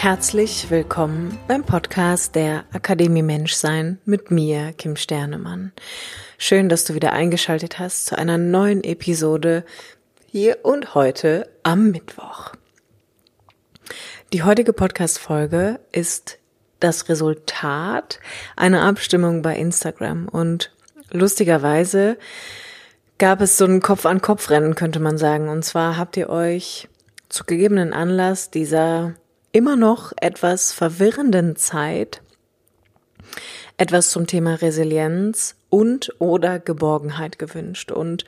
Herzlich willkommen beim Podcast der Akademie Menschsein mit mir, Kim Sternemann. Schön, dass du wieder eingeschaltet hast zu einer neuen Episode hier und heute am Mittwoch. Die heutige Podcast-Folge ist das Resultat einer Abstimmung bei Instagram und lustigerweise gab es so ein Kopf-an-Kopf-Rennen, könnte man sagen. Und zwar habt ihr euch zu gegebenen Anlass dieser immer noch etwas verwirrenden Zeit etwas zum Thema Resilienz und oder Geborgenheit gewünscht. Und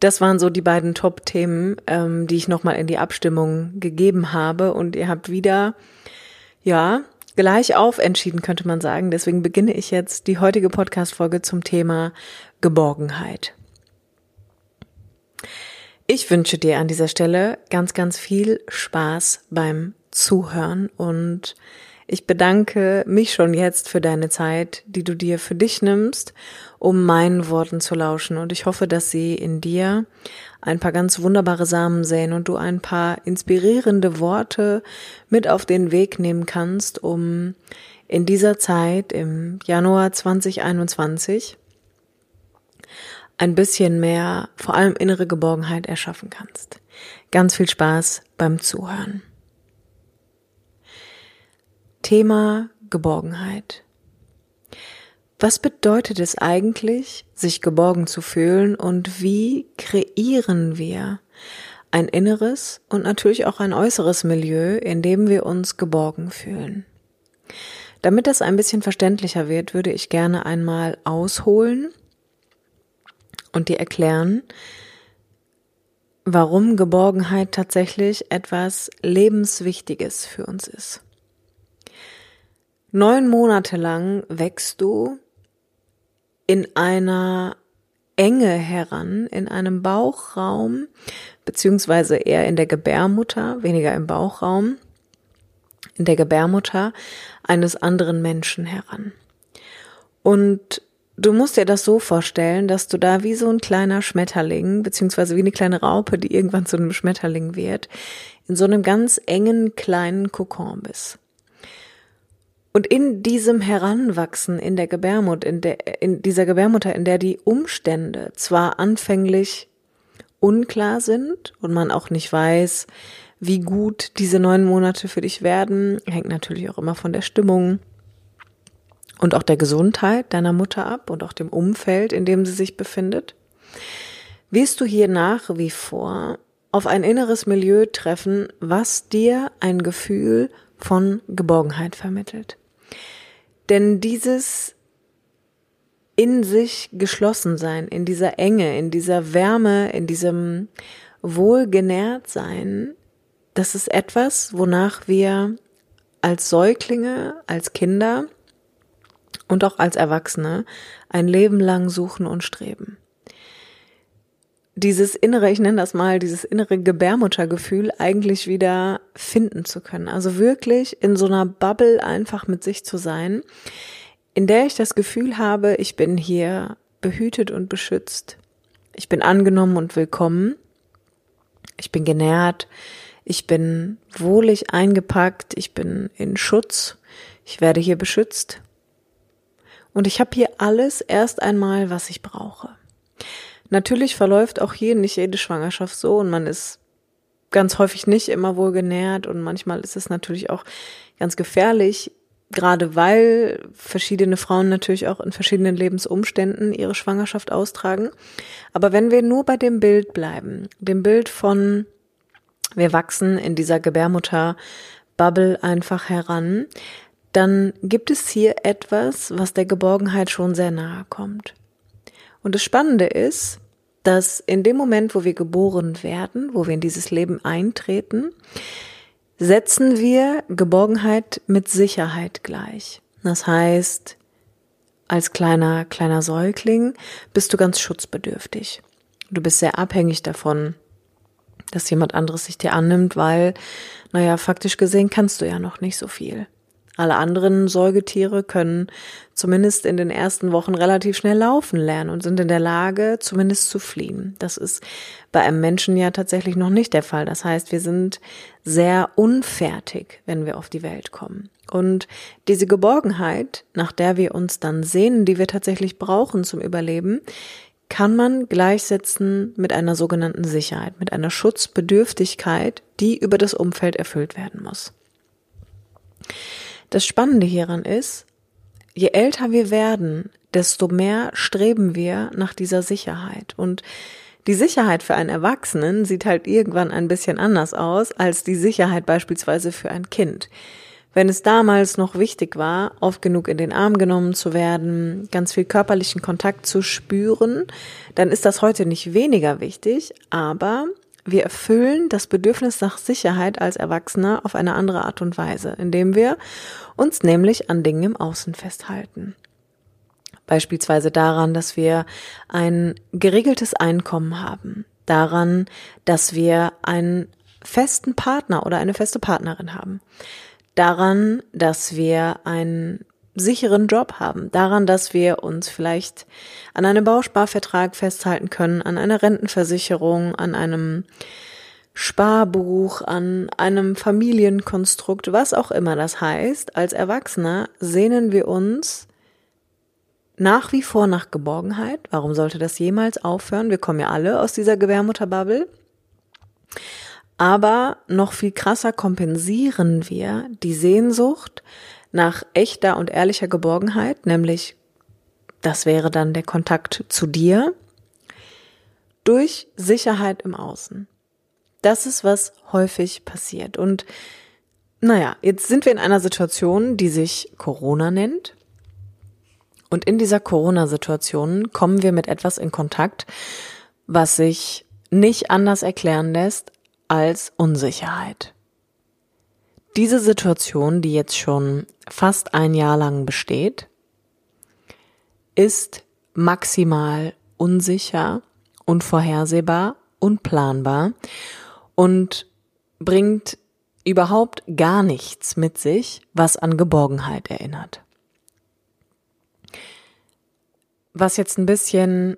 das waren so die beiden Top-Themen, ähm, die ich nochmal in die Abstimmung gegeben habe. Und ihr habt wieder, ja, gleich auf entschieden, könnte man sagen. Deswegen beginne ich jetzt die heutige Podcast-Folge zum Thema Geborgenheit. Ich wünsche dir an dieser Stelle ganz, ganz viel Spaß beim Zuhören und ich bedanke mich schon jetzt für deine Zeit, die du dir für dich nimmst, um meinen Worten zu lauschen. Und ich hoffe, dass sie in dir ein paar ganz wunderbare Samen säen und du ein paar inspirierende Worte mit auf den Weg nehmen kannst, um in dieser Zeit im Januar 2021 ein bisschen mehr, vor allem innere Geborgenheit erschaffen kannst. Ganz viel Spaß beim Zuhören. Thema Geborgenheit. Was bedeutet es eigentlich, sich geborgen zu fühlen und wie kreieren wir ein inneres und natürlich auch ein äußeres Milieu, in dem wir uns geborgen fühlen? Damit das ein bisschen verständlicher wird, würde ich gerne einmal ausholen und dir erklären, warum Geborgenheit tatsächlich etwas Lebenswichtiges für uns ist. Neun Monate lang wächst du in einer Enge heran, in einem Bauchraum, beziehungsweise eher in der Gebärmutter, weniger im Bauchraum, in der Gebärmutter eines anderen Menschen heran. Und du musst dir das so vorstellen, dass du da wie so ein kleiner Schmetterling, beziehungsweise wie eine kleine Raupe, die irgendwann zu einem Schmetterling wird, in so einem ganz engen kleinen Kokon bist. Und in diesem Heranwachsen in der Gebärmutter, in, der, in dieser Gebärmutter, in der die Umstände zwar anfänglich unklar sind und man auch nicht weiß, wie gut diese neun Monate für dich werden, hängt natürlich auch immer von der Stimmung und auch der Gesundheit deiner Mutter ab und auch dem Umfeld, in dem sie sich befindet, wirst du hier nach wie vor auf ein inneres Milieu treffen, was dir ein Gefühl von Geborgenheit vermittelt. Denn dieses in sich geschlossen sein, in dieser Enge, in dieser Wärme, in diesem wohlgenährt sein, das ist etwas, wonach wir als Säuglinge, als Kinder und auch als Erwachsene ein Leben lang suchen und streben dieses innere, ich nenne das mal, dieses innere Gebärmuttergefühl eigentlich wieder finden zu können. Also wirklich in so einer Bubble einfach mit sich zu sein, in der ich das Gefühl habe, ich bin hier behütet und beschützt. Ich bin angenommen und willkommen. Ich bin genährt. Ich bin wohlig eingepackt. Ich bin in Schutz. Ich werde hier beschützt. Und ich habe hier alles erst einmal, was ich brauche. Natürlich verläuft auch hier nicht jede Schwangerschaft so und man ist ganz häufig nicht immer wohl genährt und manchmal ist es natürlich auch ganz gefährlich, gerade weil verschiedene Frauen natürlich auch in verschiedenen Lebensumständen ihre Schwangerschaft austragen. Aber wenn wir nur bei dem Bild bleiben, dem Bild von wir wachsen in dieser Gebärmutter Bubble einfach heran, dann gibt es hier etwas, was der Geborgenheit schon sehr nahe kommt. Und das Spannende ist, dass in dem Moment, wo wir geboren werden, wo wir in dieses Leben eintreten, setzen wir Geborgenheit mit Sicherheit gleich. Das heißt, als kleiner, kleiner Säugling bist du ganz schutzbedürftig. Du bist sehr abhängig davon, dass jemand anderes sich dir annimmt, weil, naja, faktisch gesehen kannst du ja noch nicht so viel. Alle anderen Säugetiere können zumindest in den ersten Wochen relativ schnell laufen lernen und sind in der Lage, zumindest zu fliehen. Das ist bei einem Menschen ja tatsächlich noch nicht der Fall. Das heißt, wir sind sehr unfertig, wenn wir auf die Welt kommen. Und diese Geborgenheit, nach der wir uns dann sehnen, die wir tatsächlich brauchen zum Überleben, kann man gleichsetzen mit einer sogenannten Sicherheit, mit einer Schutzbedürftigkeit, die über das Umfeld erfüllt werden muss. Das Spannende hieran ist, je älter wir werden, desto mehr streben wir nach dieser Sicherheit. Und die Sicherheit für einen Erwachsenen sieht halt irgendwann ein bisschen anders aus als die Sicherheit beispielsweise für ein Kind. Wenn es damals noch wichtig war, oft genug in den Arm genommen zu werden, ganz viel körperlichen Kontakt zu spüren, dann ist das heute nicht weniger wichtig, aber wir erfüllen das Bedürfnis nach Sicherheit als Erwachsener auf eine andere Art und Weise, indem wir uns nämlich an Dingen im Außen festhalten. Beispielsweise daran, dass wir ein geregeltes Einkommen haben, daran, dass wir einen festen Partner oder eine feste Partnerin haben, daran, dass wir einen sicheren Job haben, daran, dass wir uns vielleicht an einem Bausparvertrag festhalten können, an einer Rentenversicherung, an einem Sparbuch, an einem Familienkonstrukt, was auch immer das heißt. Als Erwachsener sehnen wir uns nach wie vor nach Geborgenheit. Warum sollte das jemals aufhören? Wir kommen ja alle aus dieser Gebärmutterbubble. Aber noch viel krasser kompensieren wir die Sehnsucht nach echter und ehrlicher Geborgenheit, nämlich das wäre dann der Kontakt zu dir, durch Sicherheit im Außen. Das ist, was häufig passiert. Und naja, jetzt sind wir in einer Situation, die sich Corona nennt. Und in dieser Corona-Situation kommen wir mit etwas in Kontakt, was sich nicht anders erklären lässt als Unsicherheit. Diese Situation, die jetzt schon fast ein Jahr lang besteht, ist maximal unsicher, unvorhersehbar, unplanbar und bringt überhaupt gar nichts mit sich, was an Geborgenheit erinnert. Was jetzt ein bisschen,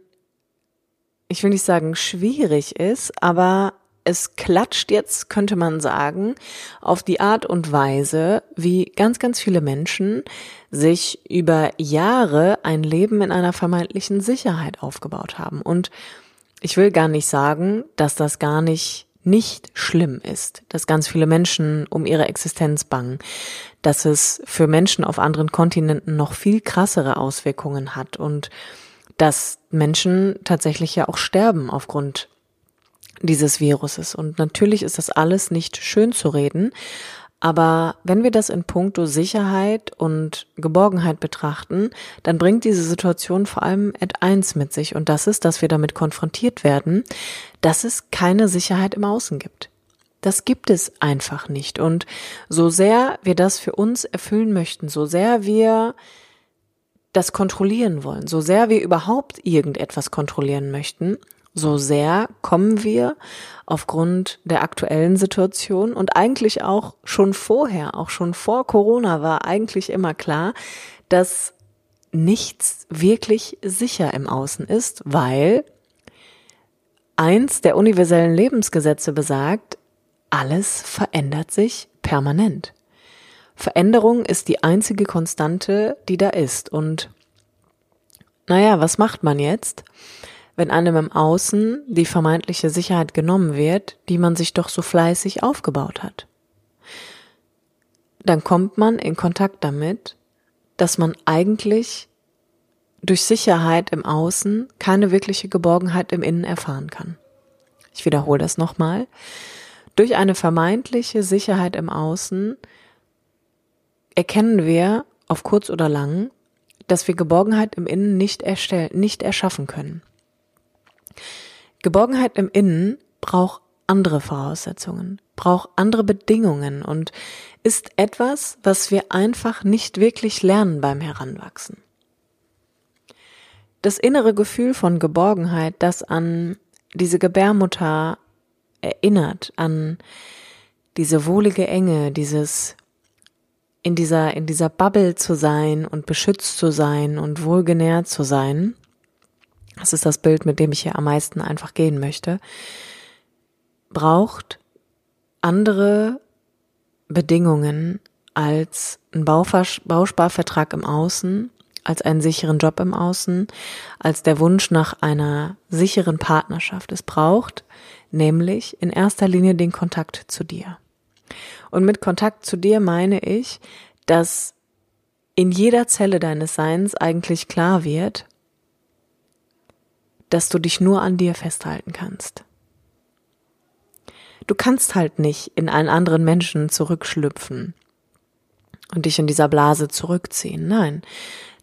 ich will nicht sagen schwierig ist, aber es klatscht jetzt, könnte man sagen, auf die Art und Weise, wie ganz, ganz viele Menschen sich über Jahre ein Leben in einer vermeintlichen Sicherheit aufgebaut haben. Und ich will gar nicht sagen, dass das gar nicht nicht schlimm ist, dass ganz viele Menschen um ihre Existenz bangen, dass es für Menschen auf anderen Kontinenten noch viel krassere Auswirkungen hat und dass Menschen tatsächlich ja auch sterben aufgrund dieses Viruses. Und natürlich ist das alles nicht schön zu reden, aber wenn wir das in puncto Sicherheit und Geborgenheit betrachten, dann bringt diese Situation vor allem eins mit sich und das ist, dass wir damit konfrontiert werden, dass es keine Sicherheit im Außen gibt. Das gibt es einfach nicht. Und so sehr wir das für uns erfüllen möchten, so sehr wir das kontrollieren wollen, so sehr wir überhaupt irgendetwas kontrollieren möchten, so sehr kommen wir aufgrund der aktuellen Situation und eigentlich auch schon vorher, auch schon vor Corona war eigentlich immer klar, dass nichts wirklich sicher im Außen ist, weil eins der universellen Lebensgesetze besagt, alles verändert sich permanent. Veränderung ist die einzige Konstante, die da ist. Und naja, was macht man jetzt? Wenn einem im Außen die vermeintliche Sicherheit genommen wird, die man sich doch so fleißig aufgebaut hat. Dann kommt man in Kontakt damit, dass man eigentlich durch Sicherheit im Außen keine wirkliche Geborgenheit im Innen erfahren kann. Ich wiederhole das nochmal. Durch eine vermeintliche Sicherheit im Außen erkennen wir auf kurz oder lang, dass wir Geborgenheit im Innen nicht erstellen, nicht erschaffen können. Geborgenheit im Innen braucht andere Voraussetzungen, braucht andere Bedingungen und ist etwas, was wir einfach nicht wirklich lernen beim Heranwachsen. Das innere Gefühl von Geborgenheit, das an diese Gebärmutter erinnert, an diese wohlige Enge, dieses in dieser, in dieser Bubble zu sein und beschützt zu sein und wohlgenährt zu sein. Das ist das Bild, mit dem ich hier am meisten einfach gehen möchte. Braucht andere Bedingungen als ein Bausparvertrag im Außen, als einen sicheren Job im Außen, als der Wunsch nach einer sicheren Partnerschaft. Es braucht nämlich in erster Linie den Kontakt zu dir. Und mit Kontakt zu dir meine ich, dass in jeder Zelle deines Seins eigentlich klar wird, dass du dich nur an dir festhalten kannst. Du kannst halt nicht in einen anderen Menschen zurückschlüpfen und dich in dieser Blase zurückziehen. Nein.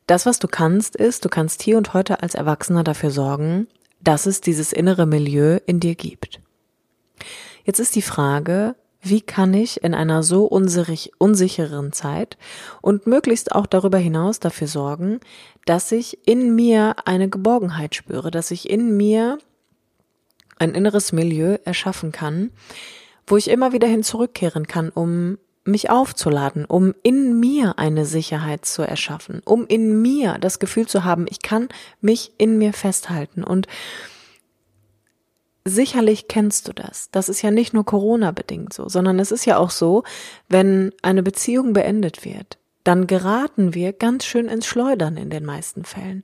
Das, was du kannst, ist, du kannst hier und heute als Erwachsener dafür sorgen, dass es dieses innere Milieu in dir gibt. Jetzt ist die Frage, wie kann ich in einer so unsicheren Zeit und möglichst auch darüber hinaus dafür sorgen, dass ich in mir eine Geborgenheit spüre, dass ich in mir ein inneres Milieu erschaffen kann, wo ich immer wieder hin zurückkehren kann, um mich aufzuladen, um in mir eine Sicherheit zu erschaffen, um in mir das Gefühl zu haben, ich kann mich in mir festhalten. Und Sicherlich kennst du das. Das ist ja nicht nur Corona bedingt so, sondern es ist ja auch so, wenn eine Beziehung beendet wird, dann geraten wir ganz schön ins Schleudern in den meisten Fällen,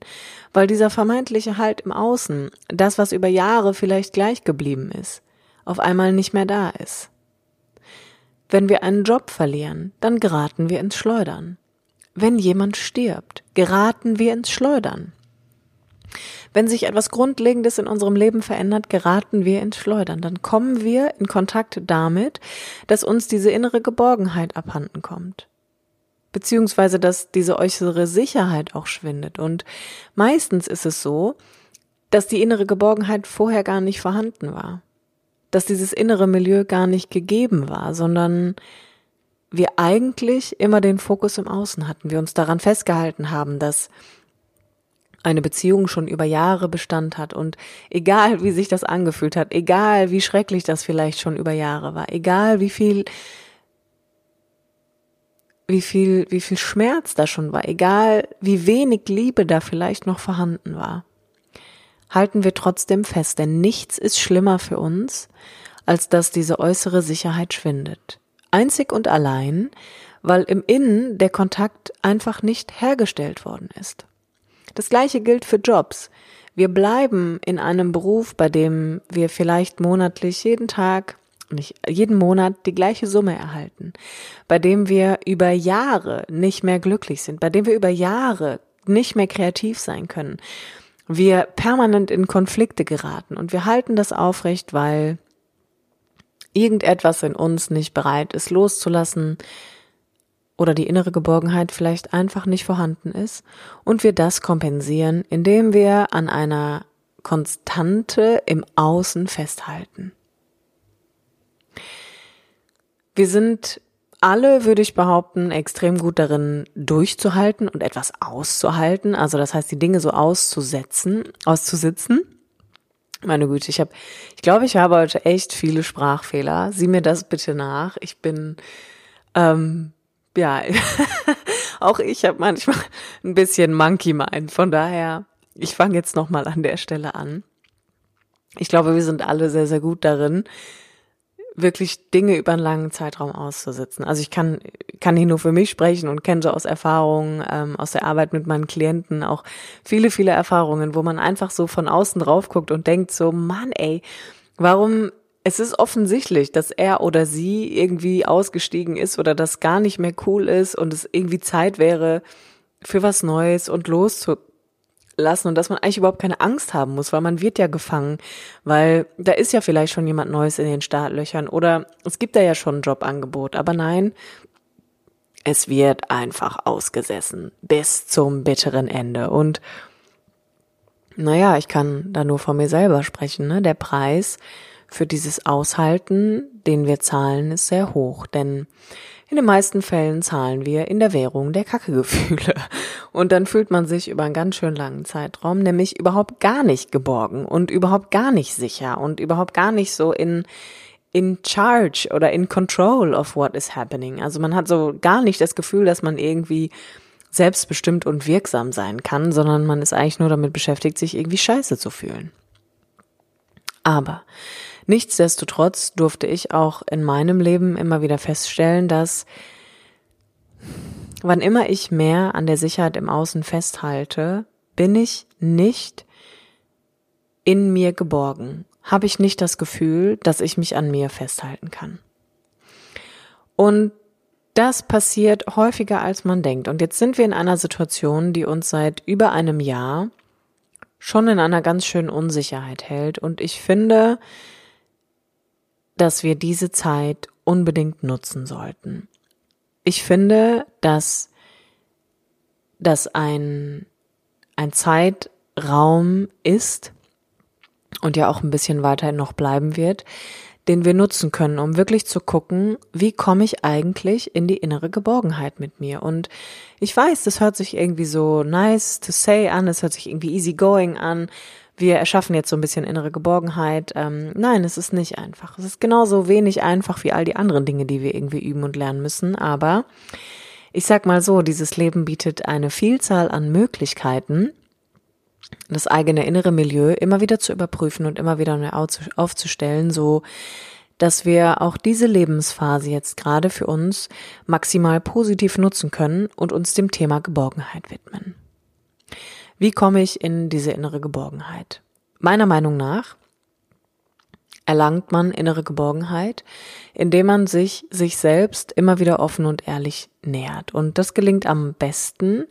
weil dieser vermeintliche Halt im Außen, das, was über Jahre vielleicht gleich geblieben ist, auf einmal nicht mehr da ist. Wenn wir einen Job verlieren, dann geraten wir ins Schleudern. Wenn jemand stirbt, geraten wir ins Schleudern. Wenn sich etwas Grundlegendes in unserem Leben verändert, geraten wir ins Schleudern. Dann kommen wir in Kontakt damit, dass uns diese innere Geborgenheit abhanden kommt. Beziehungsweise, dass diese äußere Sicherheit auch schwindet. Und meistens ist es so, dass die innere Geborgenheit vorher gar nicht vorhanden war. Dass dieses innere Milieu gar nicht gegeben war, sondern wir eigentlich immer den Fokus im Außen hatten. Wir uns daran festgehalten haben, dass eine Beziehung schon über Jahre Bestand hat und egal wie sich das angefühlt hat, egal wie schrecklich das vielleicht schon über Jahre war, egal wie viel wie viel wie viel Schmerz da schon war, egal wie wenig Liebe da vielleicht noch vorhanden war, halten wir trotzdem fest, denn nichts ist schlimmer für uns, als dass diese äußere Sicherheit schwindet. Einzig und allein, weil im Innen der Kontakt einfach nicht hergestellt worden ist. Das gleiche gilt für Jobs. Wir bleiben in einem Beruf, bei dem wir vielleicht monatlich jeden Tag, nicht jeden Monat die gleiche Summe erhalten, bei dem wir über Jahre nicht mehr glücklich sind, bei dem wir über Jahre nicht mehr kreativ sein können. Wir permanent in Konflikte geraten und wir halten das aufrecht, weil irgendetwas in uns nicht bereit ist loszulassen, oder die innere Geborgenheit vielleicht einfach nicht vorhanden ist und wir das kompensieren, indem wir an einer Konstante im Außen festhalten. Wir sind alle, würde ich behaupten, extrem gut darin, durchzuhalten und etwas auszuhalten. Also das heißt, die Dinge so auszusetzen, auszusitzen. Meine Güte, ich habe, ich glaube, ich habe heute echt viele Sprachfehler. Sieh mir das bitte nach. Ich bin ähm, ja, auch ich habe manchmal ein bisschen Monkey Mind. Von daher, ich fange jetzt nochmal an der Stelle an. Ich glaube, wir sind alle sehr, sehr gut darin, wirklich Dinge über einen langen Zeitraum auszusitzen. Also ich kann, kann hier nur für mich sprechen und kenne so aus Erfahrungen, ähm, aus der Arbeit mit meinen Klienten auch viele, viele Erfahrungen, wo man einfach so von außen drauf guckt und denkt so, Mann, ey, warum es ist offensichtlich, dass er oder sie irgendwie ausgestiegen ist oder das gar nicht mehr cool ist und es irgendwie Zeit wäre für was Neues und loszulassen und dass man eigentlich überhaupt keine Angst haben muss, weil man wird ja gefangen, weil da ist ja vielleicht schon jemand Neues in den Startlöchern oder es gibt da ja schon ein Jobangebot, aber nein, es wird einfach ausgesessen bis zum bitteren Ende und naja, ich kann da nur von mir selber sprechen. Ne? Der Preis für dieses Aushalten, den wir zahlen, ist sehr hoch, denn in den meisten Fällen zahlen wir in der Währung der Kackegefühle. Und dann fühlt man sich über einen ganz schön langen Zeitraum nämlich überhaupt gar nicht geborgen und überhaupt gar nicht sicher und überhaupt gar nicht so in, in charge oder in control of what is happening. Also man hat so gar nicht das Gefühl, dass man irgendwie selbstbestimmt und wirksam sein kann, sondern man ist eigentlich nur damit beschäftigt, sich irgendwie scheiße zu fühlen. Aber Nichtsdestotrotz durfte ich auch in meinem Leben immer wieder feststellen, dass wann immer ich mehr an der Sicherheit im Außen festhalte, bin ich nicht in mir geborgen, habe ich nicht das Gefühl, dass ich mich an mir festhalten kann. Und das passiert häufiger, als man denkt. Und jetzt sind wir in einer Situation, die uns seit über einem Jahr schon in einer ganz schönen Unsicherheit hält. Und ich finde, dass wir diese Zeit unbedingt nutzen sollten. Ich finde, dass das ein, ein Zeitraum ist und ja auch ein bisschen weiterhin noch bleiben wird, den wir nutzen können, um wirklich zu gucken, wie komme ich eigentlich in die innere Geborgenheit mit mir. Und ich weiß, das hört sich irgendwie so nice to say an, es hört sich irgendwie easy going an, wir erschaffen jetzt so ein bisschen innere Geborgenheit. Ähm, nein, es ist nicht einfach. Es ist genauso wenig einfach wie all die anderen Dinge, die wir irgendwie üben und lernen müssen. Aber ich sag mal so, dieses Leben bietet eine Vielzahl an Möglichkeiten, das eigene innere Milieu immer wieder zu überprüfen und immer wieder neu aufzustellen, so dass wir auch diese Lebensphase jetzt gerade für uns maximal positiv nutzen können und uns dem Thema Geborgenheit widmen. Wie komme ich in diese innere Geborgenheit? Meiner Meinung nach erlangt man innere Geborgenheit, indem man sich sich selbst immer wieder offen und ehrlich nähert. Und das gelingt am besten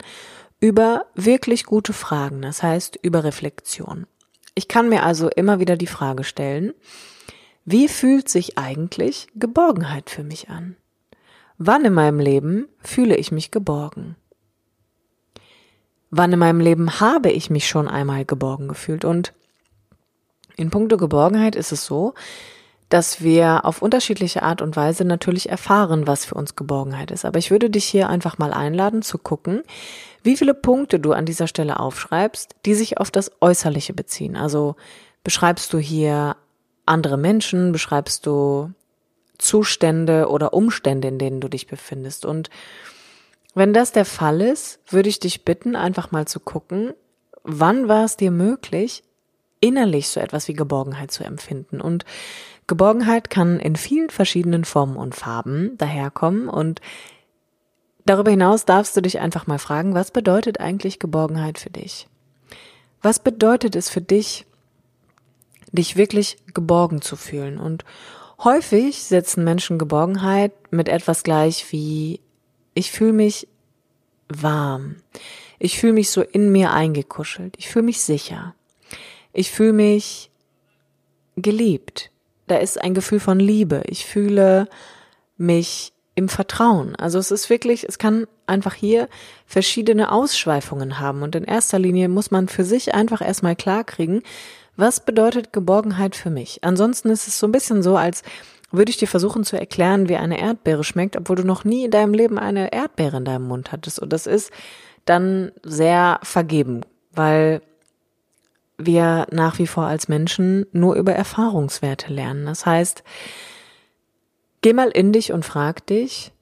über wirklich gute Fragen, das heißt über Reflexion. Ich kann mir also immer wieder die Frage stellen, wie fühlt sich eigentlich Geborgenheit für mich an? Wann in meinem Leben fühle ich mich geborgen? Wann in meinem Leben habe ich mich schon einmal geborgen gefühlt. Und in puncto Geborgenheit ist es so, dass wir auf unterschiedliche Art und Weise natürlich erfahren, was für uns Geborgenheit ist. Aber ich würde dich hier einfach mal einladen zu gucken, wie viele Punkte du an dieser Stelle aufschreibst, die sich auf das Äußerliche beziehen. Also beschreibst du hier andere Menschen, beschreibst du Zustände oder Umstände, in denen du dich befindest. Und wenn das der Fall ist, würde ich dich bitten, einfach mal zu gucken, wann war es dir möglich, innerlich so etwas wie Geborgenheit zu empfinden. Und Geborgenheit kann in vielen verschiedenen Formen und Farben daherkommen. Und darüber hinaus darfst du dich einfach mal fragen, was bedeutet eigentlich Geborgenheit für dich? Was bedeutet es für dich, dich wirklich geborgen zu fühlen? Und häufig setzen Menschen Geborgenheit mit etwas gleich wie ich fühle mich warm. Ich fühle mich so in mir eingekuschelt. Ich fühle mich sicher. Ich fühle mich geliebt. Da ist ein Gefühl von Liebe. Ich fühle mich im Vertrauen. Also es ist wirklich, es kann einfach hier verschiedene Ausschweifungen haben. Und in erster Linie muss man für sich einfach erstmal klarkriegen, was bedeutet Geborgenheit für mich. Ansonsten ist es so ein bisschen so, als würde ich dir versuchen zu erklären, wie eine Erdbeere schmeckt, obwohl du noch nie in deinem Leben eine Erdbeere in deinem Mund hattest. Und das ist dann sehr vergeben, weil wir nach wie vor als Menschen nur über Erfahrungswerte lernen. Das heißt, geh mal in dich und frag dich,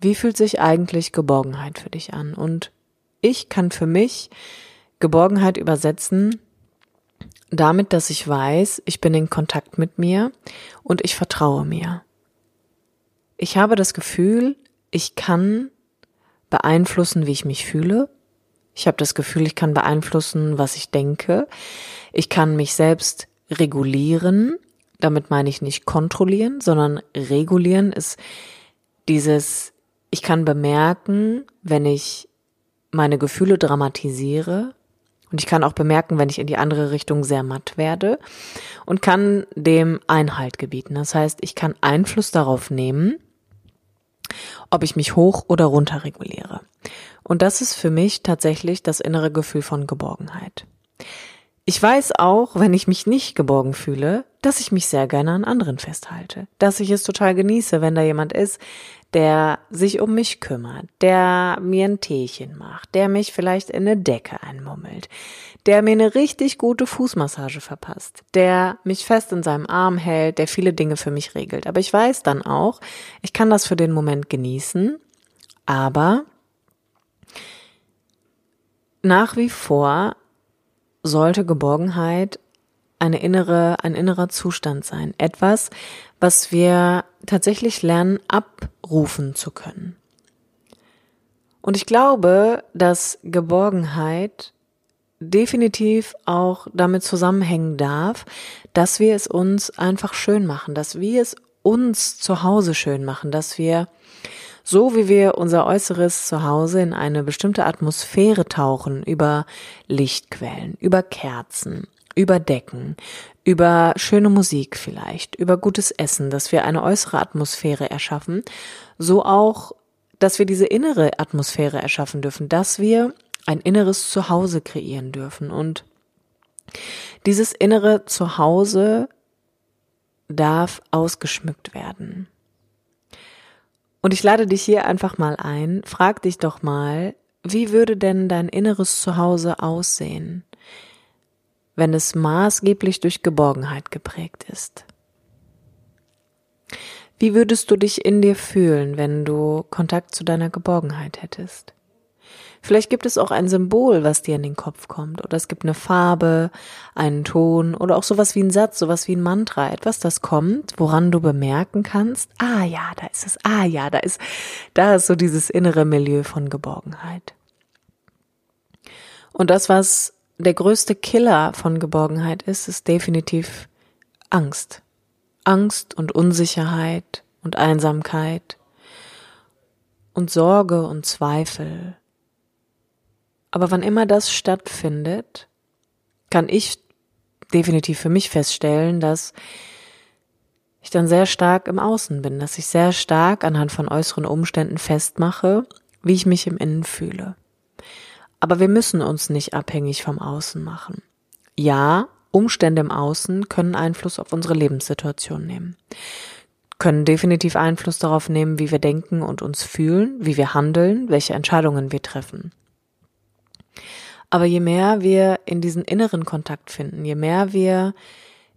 wie fühlt sich eigentlich Geborgenheit für dich an? Und ich kann für mich Geborgenheit übersetzen damit, dass ich weiß, ich bin in Kontakt mit mir und ich vertraue mir. Ich habe das Gefühl, ich kann beeinflussen, wie ich mich fühle. Ich habe das Gefühl, ich kann beeinflussen, was ich denke. Ich kann mich selbst regulieren. Damit meine ich nicht kontrollieren, sondern regulieren ist dieses, ich kann bemerken, wenn ich meine Gefühle dramatisiere, und ich kann auch bemerken, wenn ich in die andere Richtung sehr matt werde und kann dem Einhalt gebieten. Das heißt, ich kann Einfluss darauf nehmen, ob ich mich hoch oder runter reguliere. Und das ist für mich tatsächlich das innere Gefühl von Geborgenheit. Ich weiß auch, wenn ich mich nicht geborgen fühle, dass ich mich sehr gerne an anderen festhalte, dass ich es total genieße, wenn da jemand ist, der sich um mich kümmert, der mir ein Teechen macht, der mich vielleicht in eine Decke einmummelt, der mir eine richtig gute Fußmassage verpasst, der mich fest in seinem Arm hält, der viele Dinge für mich regelt. Aber ich weiß dann auch, ich kann das für den Moment genießen, aber nach wie vor sollte Geborgenheit eine innere, ein innerer Zustand sein. Etwas, was wir tatsächlich lernen, abrufen zu können. Und ich glaube, dass Geborgenheit definitiv auch damit zusammenhängen darf, dass wir es uns einfach schön machen, dass wir es uns zu Hause schön machen, dass wir so wie wir unser äußeres Zuhause in eine bestimmte Atmosphäre tauchen, über Lichtquellen, über Kerzen, über Decken, über schöne Musik vielleicht, über gutes Essen, dass wir eine äußere Atmosphäre erschaffen, so auch, dass wir diese innere Atmosphäre erschaffen dürfen, dass wir ein inneres Zuhause kreieren dürfen. Und dieses innere Zuhause darf ausgeschmückt werden. Und ich lade dich hier einfach mal ein, frag dich doch mal, wie würde denn dein inneres Zuhause aussehen, wenn es maßgeblich durch Geborgenheit geprägt ist? Wie würdest du dich in dir fühlen, wenn du Kontakt zu deiner Geborgenheit hättest? Vielleicht gibt es auch ein Symbol, was dir in den Kopf kommt. Oder es gibt eine Farbe, einen Ton oder auch sowas wie ein Satz, sowas wie ein Mantra. Etwas, das kommt, woran du bemerken kannst, ah ja, da ist es, ah ja, da ist, da ist so dieses innere Milieu von Geborgenheit. Und das, was der größte Killer von Geborgenheit ist, ist definitiv Angst. Angst und Unsicherheit und Einsamkeit und Sorge und Zweifel aber wann immer das stattfindet, kann ich definitiv für mich feststellen, dass ich dann sehr stark im Außen bin, dass ich sehr stark anhand von äußeren Umständen festmache, wie ich mich im Innen fühle. Aber wir müssen uns nicht abhängig vom Außen machen. Ja, Umstände im Außen können Einfluss auf unsere Lebenssituation nehmen, können definitiv Einfluss darauf nehmen, wie wir denken und uns fühlen, wie wir handeln, welche Entscheidungen wir treffen. Aber je mehr wir in diesen inneren Kontakt finden, je mehr wir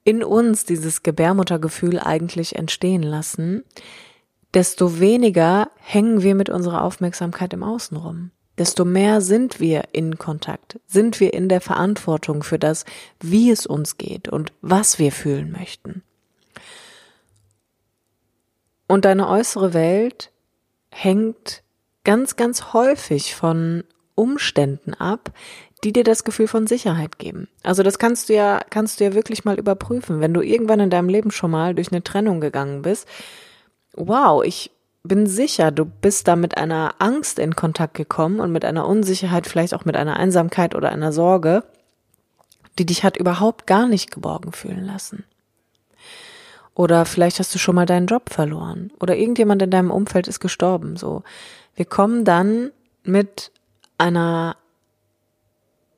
in uns dieses Gebärmuttergefühl eigentlich entstehen lassen, desto weniger hängen wir mit unserer Aufmerksamkeit im Außen rum. Desto mehr sind wir in Kontakt, sind wir in der Verantwortung für das, wie es uns geht und was wir fühlen möchten. Und deine äußere Welt hängt ganz, ganz häufig von Umständen ab, die dir das Gefühl von Sicherheit geben. Also das kannst du ja, kannst du ja wirklich mal überprüfen. Wenn du irgendwann in deinem Leben schon mal durch eine Trennung gegangen bist, wow, ich bin sicher, du bist da mit einer Angst in Kontakt gekommen und mit einer Unsicherheit, vielleicht auch mit einer Einsamkeit oder einer Sorge, die dich hat überhaupt gar nicht geborgen fühlen lassen. Oder vielleicht hast du schon mal deinen Job verloren oder irgendjemand in deinem Umfeld ist gestorben, so. Wir kommen dann mit einer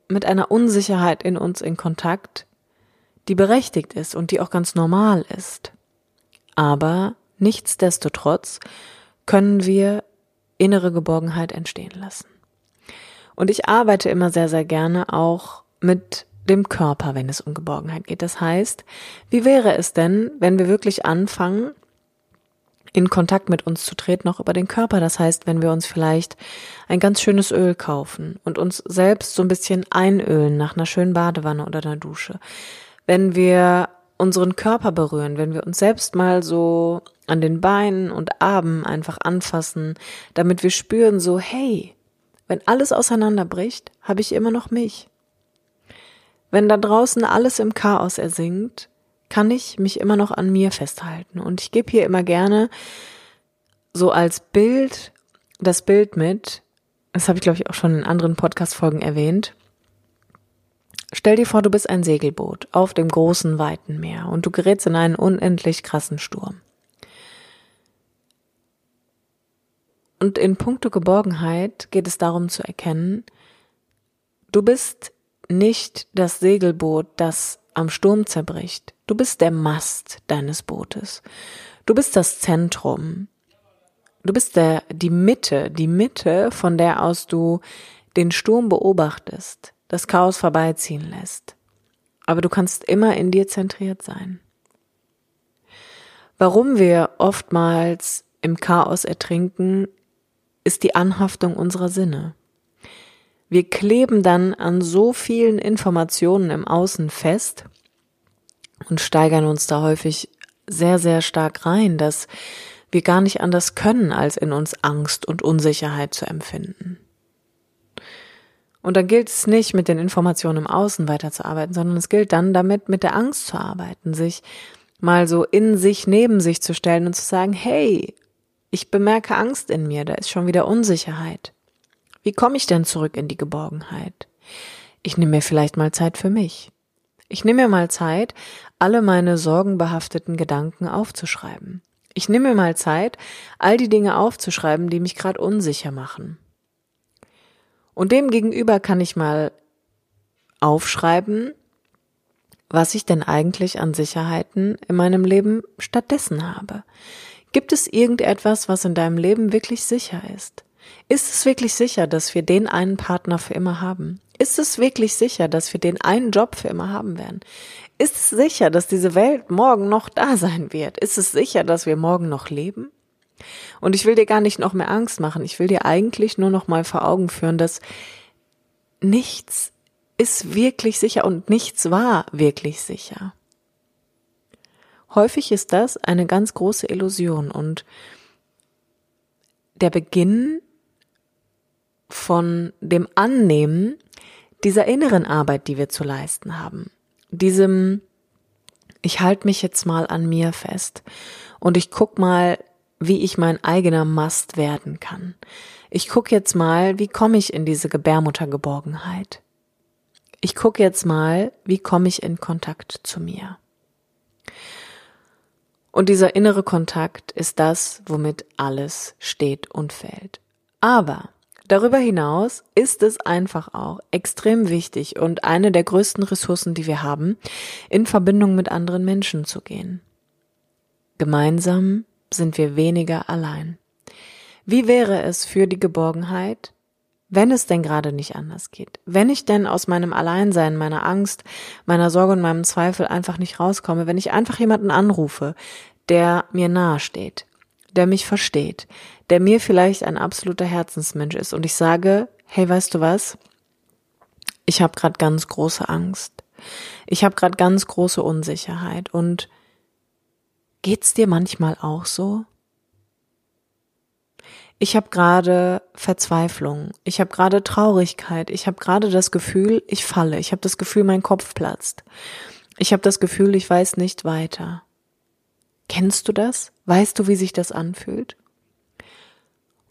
mit einer Unsicherheit in uns in Kontakt, die berechtigt ist und die auch ganz normal ist. Aber nichtsdestotrotz können wir innere Geborgenheit entstehen lassen. Und ich arbeite immer sehr, sehr gerne auch mit dem Körper, wenn es um Geborgenheit geht. Das heißt, wie wäre es denn, wenn wir wirklich anfangen, in Kontakt mit uns zu treten, auch über den Körper. Das heißt, wenn wir uns vielleicht ein ganz schönes Öl kaufen und uns selbst so ein bisschen einölen nach einer schönen Badewanne oder einer Dusche. Wenn wir unseren Körper berühren, wenn wir uns selbst mal so an den Beinen und Armen einfach anfassen, damit wir spüren so, hey, wenn alles auseinanderbricht, habe ich immer noch mich. Wenn da draußen alles im Chaos ersinkt, kann ich mich immer noch an mir festhalten. Und ich gebe hier immer gerne so als Bild das Bild mit, das habe ich glaube ich auch schon in anderen Podcast-Folgen erwähnt. Stell dir vor, du bist ein Segelboot auf dem großen, weiten Meer und du gerätst in einen unendlich krassen Sturm. Und in puncto Geborgenheit geht es darum zu erkennen, du bist nicht das Segelboot, das am Sturm zerbricht. Du bist der Mast deines Bootes. Du bist das Zentrum. Du bist der, die Mitte, die Mitte, von der aus du den Sturm beobachtest, das Chaos vorbeiziehen lässt. Aber du kannst immer in dir zentriert sein. Warum wir oftmals im Chaos ertrinken, ist die Anhaftung unserer Sinne. Wir kleben dann an so vielen Informationen im Außen fest und steigern uns da häufig sehr, sehr stark rein, dass wir gar nicht anders können, als in uns Angst und Unsicherheit zu empfinden. Und da gilt es nicht, mit den Informationen im Außen weiterzuarbeiten, sondern es gilt dann damit, mit der Angst zu arbeiten, sich mal so in sich neben sich zu stellen und zu sagen, hey, ich bemerke Angst in mir, da ist schon wieder Unsicherheit. Wie komme ich denn zurück in die Geborgenheit? Ich nehme mir vielleicht mal Zeit für mich. Ich nehme mir mal Zeit, alle meine sorgenbehafteten Gedanken aufzuschreiben. Ich nehme mir mal Zeit, all die Dinge aufzuschreiben, die mich gerade unsicher machen. Und dem gegenüber kann ich mal aufschreiben, was ich denn eigentlich an Sicherheiten in meinem Leben stattdessen habe. Gibt es irgendetwas, was in deinem Leben wirklich sicher ist? Ist es wirklich sicher, dass wir den einen Partner für immer haben? Ist es wirklich sicher, dass wir den einen Job für immer haben werden? Ist es sicher, dass diese Welt morgen noch da sein wird? Ist es sicher, dass wir morgen noch leben? Und ich will dir gar nicht noch mehr Angst machen. Ich will dir eigentlich nur noch mal vor Augen führen, dass nichts ist wirklich sicher und nichts war wirklich sicher. Häufig ist das eine ganz große Illusion und der Beginn von dem Annehmen dieser inneren Arbeit, die wir zu leisten haben. Diesem, ich halte mich jetzt mal an mir fest und ich guck mal, wie ich mein eigener Mast werden kann. Ich guck jetzt mal, wie komme ich in diese Gebärmuttergeborgenheit. Ich guck jetzt mal, wie komme ich in Kontakt zu mir. Und dieser innere Kontakt ist das, womit alles steht und fällt. Aber darüber hinaus ist es einfach auch extrem wichtig und eine der größten Ressourcen, die wir haben, in Verbindung mit anderen Menschen zu gehen. Gemeinsam sind wir weniger allein. Wie wäre es für die Geborgenheit, wenn es denn gerade nicht anders geht, wenn ich denn aus meinem Alleinsein, meiner Angst, meiner Sorge und meinem Zweifel einfach nicht rauskomme, wenn ich einfach jemanden anrufe, der mir nahe steht, der mich versteht, der mir vielleicht ein absoluter Herzensmensch ist und ich sage, hey, weißt du was? Ich habe gerade ganz große Angst. Ich habe gerade ganz große Unsicherheit und geht's dir manchmal auch so? Ich habe gerade Verzweiflung, ich habe gerade Traurigkeit, ich habe gerade das Gefühl, ich falle, ich habe das Gefühl, mein Kopf platzt. Ich habe das Gefühl, ich weiß nicht weiter. Kennst du das? Weißt du, wie sich das anfühlt?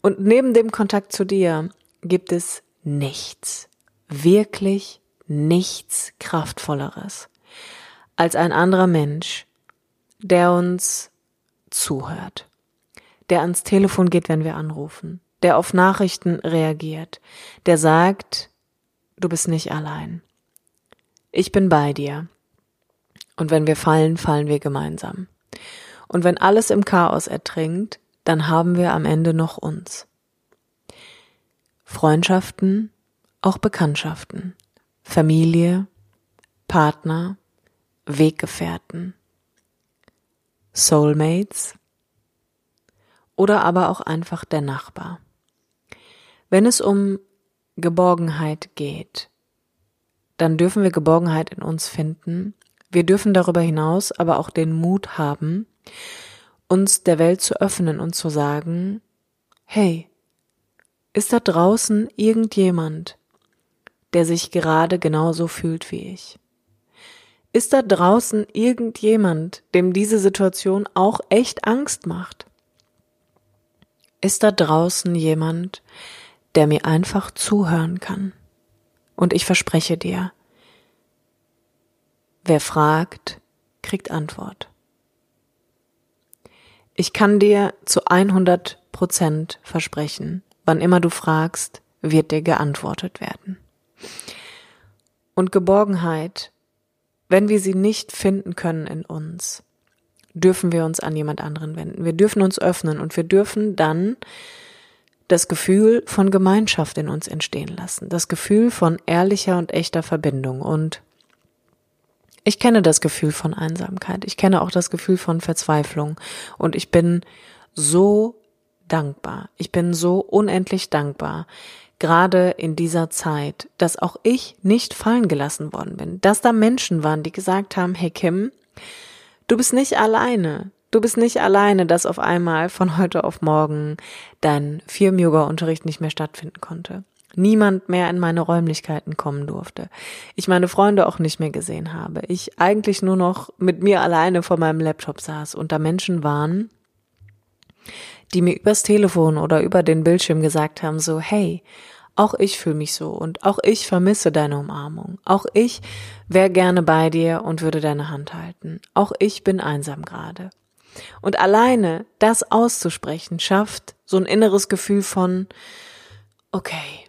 Und neben dem Kontakt zu dir gibt es nichts, wirklich nichts Kraftvolleres als ein anderer Mensch, der uns zuhört der ans Telefon geht, wenn wir anrufen, der auf Nachrichten reagiert, der sagt, du bist nicht allein. Ich bin bei dir. Und wenn wir fallen, fallen wir gemeinsam. Und wenn alles im Chaos ertrinkt, dann haben wir am Ende noch uns. Freundschaften, auch Bekanntschaften, Familie, Partner, Weggefährten, Soulmates, oder aber auch einfach der Nachbar. Wenn es um Geborgenheit geht, dann dürfen wir Geborgenheit in uns finden. Wir dürfen darüber hinaus aber auch den Mut haben, uns der Welt zu öffnen und zu sagen, hey, ist da draußen irgendjemand, der sich gerade genauso fühlt wie ich? Ist da draußen irgendjemand, dem diese Situation auch echt Angst macht? Ist da draußen jemand, der mir einfach zuhören kann? Und ich verspreche dir, wer fragt, kriegt Antwort. Ich kann dir zu 100 Prozent versprechen, wann immer du fragst, wird dir geantwortet werden. Und Geborgenheit, wenn wir sie nicht finden können in uns, dürfen wir uns an jemand anderen wenden. Wir dürfen uns öffnen und wir dürfen dann das Gefühl von Gemeinschaft in uns entstehen lassen, das Gefühl von ehrlicher und echter Verbindung. Und ich kenne das Gefühl von Einsamkeit, ich kenne auch das Gefühl von Verzweiflung. Und ich bin so dankbar, ich bin so unendlich dankbar, gerade in dieser Zeit, dass auch ich nicht fallen gelassen worden bin, dass da Menschen waren, die gesagt haben, hey Kim, du bist nicht alleine, Du bist nicht alleine, dass auf einmal von heute auf morgen dein Firm-Yoga-Unterricht nicht mehr stattfinden konnte. Niemand mehr in meine Räumlichkeiten kommen durfte. Ich meine Freunde auch nicht mehr gesehen habe. Ich eigentlich nur noch mit mir alleine vor meinem Laptop saß und da Menschen waren, die mir übers Telefon oder über den Bildschirm gesagt haben, so, hey, auch ich fühle mich so und auch ich vermisse deine Umarmung. Auch ich wäre gerne bei dir und würde deine Hand halten. Auch ich bin einsam gerade. Und alleine das auszusprechen schafft so ein inneres Gefühl von, okay.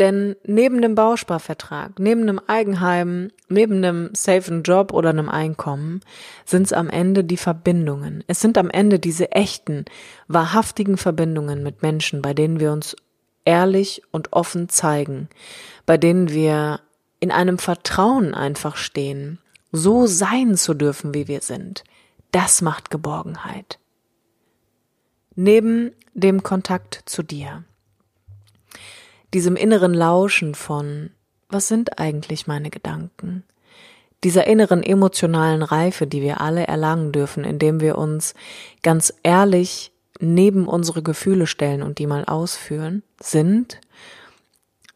Denn neben einem Bausparvertrag, neben einem Eigenheim, neben einem safen Job oder einem Einkommen sind es am Ende die Verbindungen. Es sind am Ende diese echten, wahrhaftigen Verbindungen mit Menschen, bei denen wir uns ehrlich und offen zeigen, bei denen wir in einem Vertrauen einfach stehen, so sein zu dürfen, wie wir sind. Das macht Geborgenheit. Neben dem Kontakt zu dir, diesem inneren Lauschen von, was sind eigentlich meine Gedanken? Dieser inneren emotionalen Reife, die wir alle erlangen dürfen, indem wir uns ganz ehrlich neben unsere Gefühle stellen und die mal ausführen, sind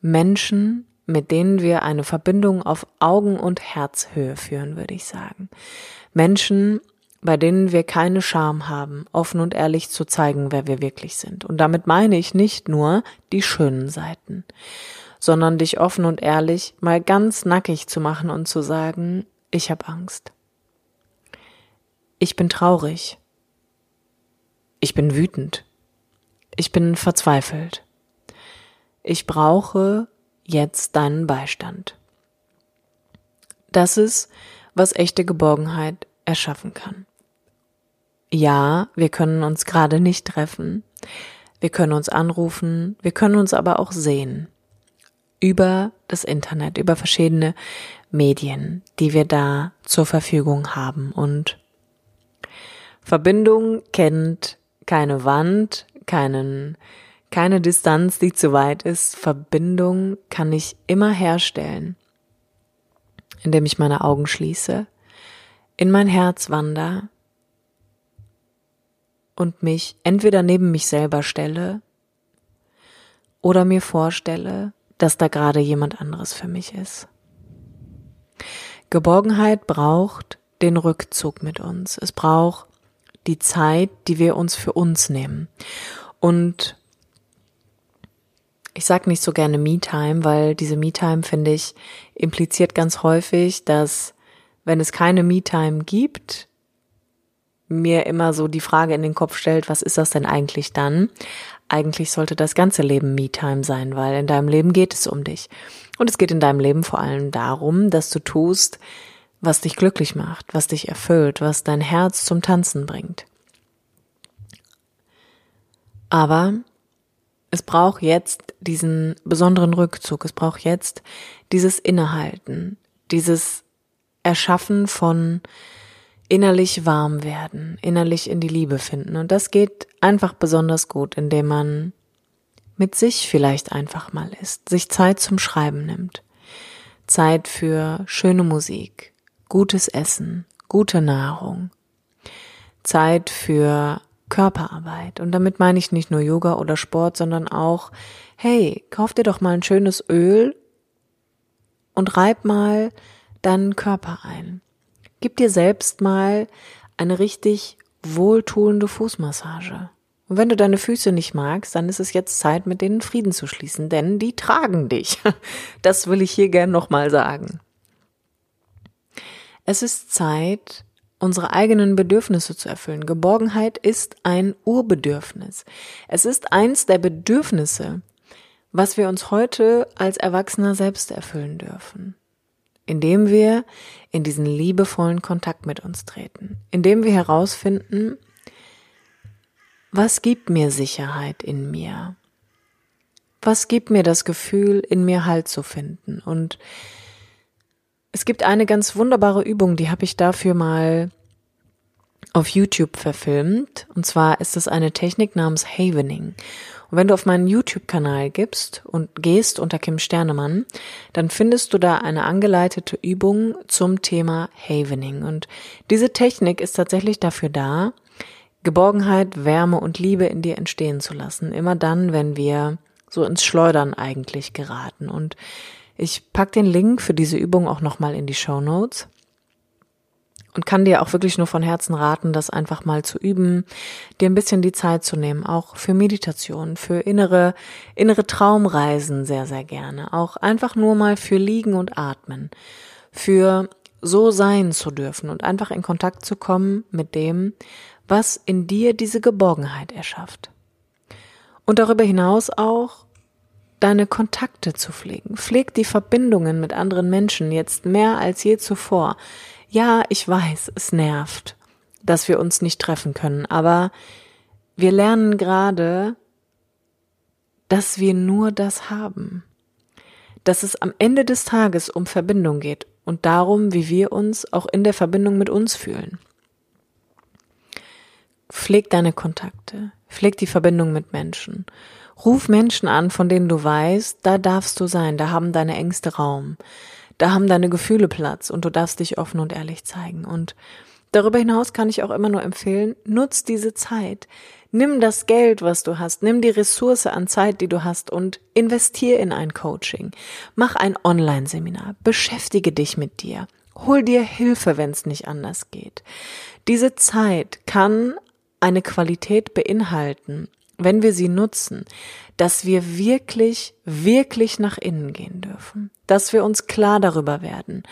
Menschen, mit denen wir eine Verbindung auf Augen- und Herzhöhe führen, würde ich sagen. Menschen, bei denen wir keine Scham haben, offen und ehrlich zu zeigen, wer wir wirklich sind. Und damit meine ich nicht nur die schönen Seiten, sondern dich offen und ehrlich mal ganz nackig zu machen und zu sagen, ich habe Angst. Ich bin traurig. Ich bin wütend. Ich bin verzweifelt. Ich brauche jetzt deinen Beistand. Das ist, was echte Geborgenheit erschaffen kann ja, wir können uns gerade nicht treffen, wir können uns anrufen, wir können uns aber auch sehen über das Internet, über verschiedene Medien, die wir da zur Verfügung haben. Und Verbindung kennt keine Wand, keinen, keine Distanz, die zu weit ist. Verbindung kann ich immer herstellen, indem ich meine Augen schließe, in mein Herz wandere und mich entweder neben mich selber stelle oder mir vorstelle, dass da gerade jemand anderes für mich ist. Geborgenheit braucht den Rückzug mit uns. Es braucht die Zeit, die wir uns für uns nehmen. Und ich sage nicht so gerne Me-Time, weil diese Me-Time, finde ich, impliziert ganz häufig, dass wenn es keine Me-Time gibt, mir immer so die Frage in den Kopf stellt, was ist das denn eigentlich dann? Eigentlich sollte das ganze Leben Me-Time sein, weil in deinem Leben geht es um dich. Und es geht in deinem Leben vor allem darum, dass du tust, was dich glücklich macht, was dich erfüllt, was dein Herz zum Tanzen bringt. Aber es braucht jetzt diesen besonderen Rückzug, es braucht jetzt dieses Innehalten, dieses Erschaffen von innerlich warm werden, innerlich in die Liebe finden. Und das geht einfach besonders gut, indem man mit sich vielleicht einfach mal ist, sich Zeit zum Schreiben nimmt, Zeit für schöne Musik, gutes Essen, gute Nahrung, Zeit für Körperarbeit. Und damit meine ich nicht nur Yoga oder Sport, sondern auch, hey, kauf dir doch mal ein schönes Öl und reib mal deinen Körper ein. Gib dir selbst mal eine richtig wohltuende Fußmassage. Und wenn du deine Füße nicht magst, dann ist es jetzt Zeit, mit denen Frieden zu schließen, denn die tragen dich. Das will ich hier gern nochmal sagen. Es ist Zeit, unsere eigenen Bedürfnisse zu erfüllen. Geborgenheit ist ein Urbedürfnis. Es ist eins der Bedürfnisse, was wir uns heute als Erwachsener selbst erfüllen dürfen, indem wir in diesen liebevollen Kontakt mit uns treten, indem wir herausfinden, was gibt mir Sicherheit in mir? Was gibt mir das Gefühl, in mir Halt zu finden? Und es gibt eine ganz wunderbare Übung, die habe ich dafür mal auf YouTube verfilmt. Und zwar ist es eine Technik namens Havening. Und wenn du auf meinen YouTube-Kanal gibst und gehst unter Kim Sternemann, dann findest du da eine angeleitete Übung zum Thema Havening. Und diese Technik ist tatsächlich dafür da, Geborgenheit, Wärme und Liebe in dir entstehen zu lassen. Immer dann, wenn wir so ins Schleudern eigentlich geraten. Und ich pack den Link für diese Übung auch nochmal in die Show Notes und kann dir auch wirklich nur von Herzen raten, das einfach mal zu üben, dir ein bisschen die Zeit zu nehmen, auch für Meditation, für innere, innere Traumreisen sehr, sehr gerne, auch einfach nur mal für Liegen und Atmen, für so sein zu dürfen und einfach in Kontakt zu kommen mit dem, was in dir diese Geborgenheit erschafft. Und darüber hinaus auch deine Kontakte zu pflegen. Pfleg die Verbindungen mit anderen Menschen jetzt mehr als je zuvor. Ja, ich weiß, es nervt, dass wir uns nicht treffen können, aber wir lernen gerade, dass wir nur das haben. Dass es am Ende des Tages um Verbindung geht und darum, wie wir uns auch in der Verbindung mit uns fühlen. Pfleg deine Kontakte, pfleg die Verbindung mit Menschen. Ruf Menschen an, von denen du weißt, da darfst du sein, da haben deine Ängste Raum. Da haben deine Gefühle Platz und du darfst dich offen und ehrlich zeigen. Und darüber hinaus kann ich auch immer nur empfehlen, nutz diese Zeit. Nimm das Geld, was du hast, nimm die Ressource an Zeit, die du hast und investier in ein Coaching. Mach ein Online-Seminar. Beschäftige dich mit dir. Hol dir Hilfe, wenn es nicht anders geht. Diese Zeit kann eine Qualität beinhalten, wenn wir sie nutzen, dass wir wirklich, wirklich nach innen gehen dürfen, dass wir uns klar darüber werden,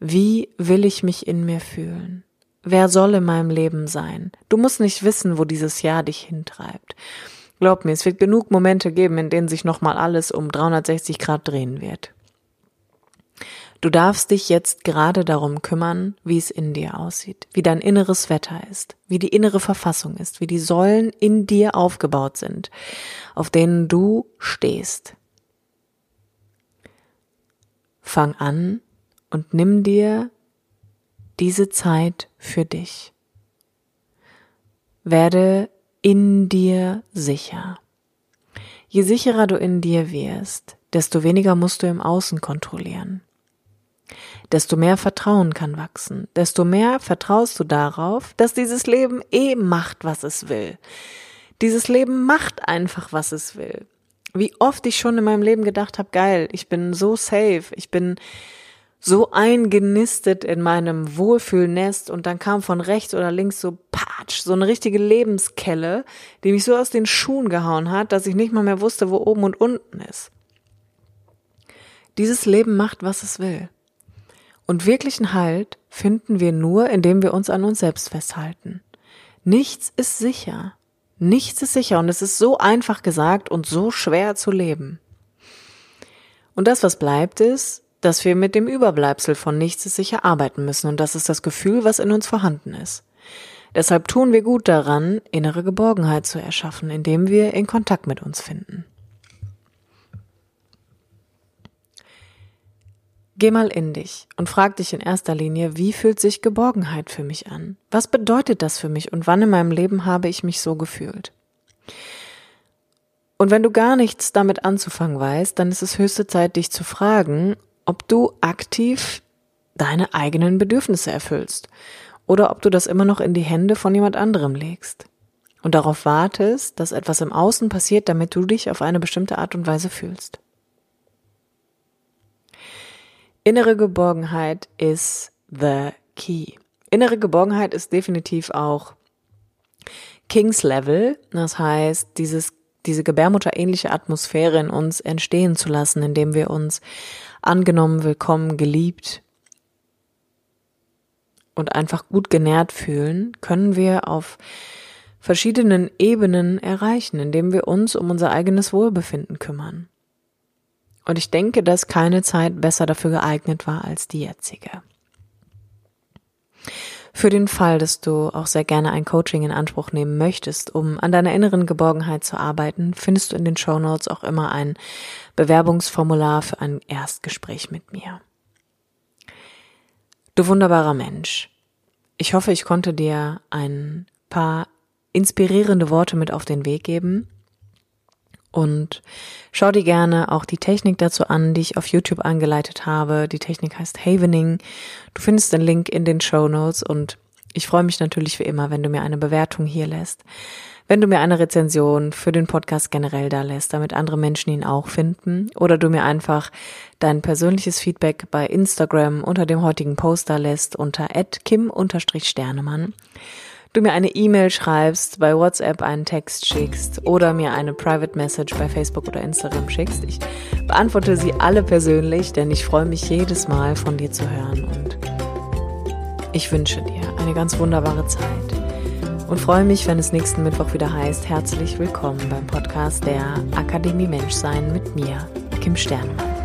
wie will ich mich in mir fühlen? Wer soll in meinem Leben sein? Du musst nicht wissen, wo dieses Jahr dich hintreibt. Glaub mir, es wird genug Momente geben, in denen sich nochmal alles um 360 Grad drehen wird. Du darfst dich jetzt gerade darum kümmern, wie es in dir aussieht, wie dein inneres Wetter ist, wie die innere Verfassung ist, wie die Säulen in dir aufgebaut sind, auf denen du stehst. Fang an und nimm dir diese Zeit für dich. Werde in dir sicher. Je sicherer du in dir wirst, desto weniger musst du im Außen kontrollieren desto mehr Vertrauen kann wachsen, desto mehr vertraust du darauf, dass dieses Leben eh macht, was es will. Dieses Leben macht einfach, was es will. Wie oft ich schon in meinem Leben gedacht habe, geil, ich bin so safe, ich bin so eingenistet in meinem Wohlfühlnest und dann kam von rechts oder links so patsch, so eine richtige Lebenskelle, die mich so aus den Schuhen gehauen hat, dass ich nicht mal mehr wusste, wo oben und unten ist. Dieses Leben macht, was es will. Und wirklichen Halt finden wir nur, indem wir uns an uns selbst festhalten. Nichts ist sicher. Nichts ist sicher und es ist so einfach gesagt und so schwer zu leben. Und das, was bleibt, ist, dass wir mit dem Überbleibsel von nichts ist sicher arbeiten müssen und das ist das Gefühl, was in uns vorhanden ist. Deshalb tun wir gut daran, innere Geborgenheit zu erschaffen, indem wir in Kontakt mit uns finden. Geh mal in dich und frag dich in erster Linie, wie fühlt sich Geborgenheit für mich an? Was bedeutet das für mich und wann in meinem Leben habe ich mich so gefühlt? Und wenn du gar nichts damit anzufangen weißt, dann ist es höchste Zeit, dich zu fragen, ob du aktiv deine eigenen Bedürfnisse erfüllst oder ob du das immer noch in die Hände von jemand anderem legst und darauf wartest, dass etwas im Außen passiert, damit du dich auf eine bestimmte Art und Weise fühlst. Innere Geborgenheit ist the key. Innere Geborgenheit ist definitiv auch Kings Level. Das heißt, dieses, diese gebärmutterähnliche Atmosphäre in uns entstehen zu lassen, indem wir uns angenommen, willkommen, geliebt und einfach gut genährt fühlen, können wir auf verschiedenen Ebenen erreichen, indem wir uns um unser eigenes Wohlbefinden kümmern. Und ich denke, dass keine Zeit besser dafür geeignet war als die jetzige. Für den Fall, dass du auch sehr gerne ein Coaching in Anspruch nehmen möchtest, um an deiner inneren Geborgenheit zu arbeiten, findest du in den Show Notes auch immer ein Bewerbungsformular für ein Erstgespräch mit mir. Du wunderbarer Mensch. Ich hoffe, ich konnte dir ein paar inspirierende Worte mit auf den Weg geben und schau dir gerne auch die Technik dazu an, die ich auf YouTube angeleitet habe. Die Technik heißt Havening. Du findest den Link in den Show Notes und ich freue mich natürlich wie immer, wenn du mir eine Bewertung hier lässt. Wenn du mir eine Rezension für den Podcast generell da lässt, damit andere Menschen ihn auch finden. Oder du mir einfach dein persönliches Feedback bei Instagram unter dem heutigen Poster lässt unter kim-sternemann du mir eine E-Mail schreibst, bei WhatsApp einen Text schickst oder mir eine Private Message bei Facebook oder Instagram schickst. Ich beantworte sie alle persönlich, denn ich freue mich jedes Mal von dir zu hören und ich wünsche dir eine ganz wunderbare Zeit und freue mich, wenn es nächsten Mittwoch wieder heißt, herzlich willkommen beim Podcast der Akademie Menschsein mit mir, Kim Sternemann.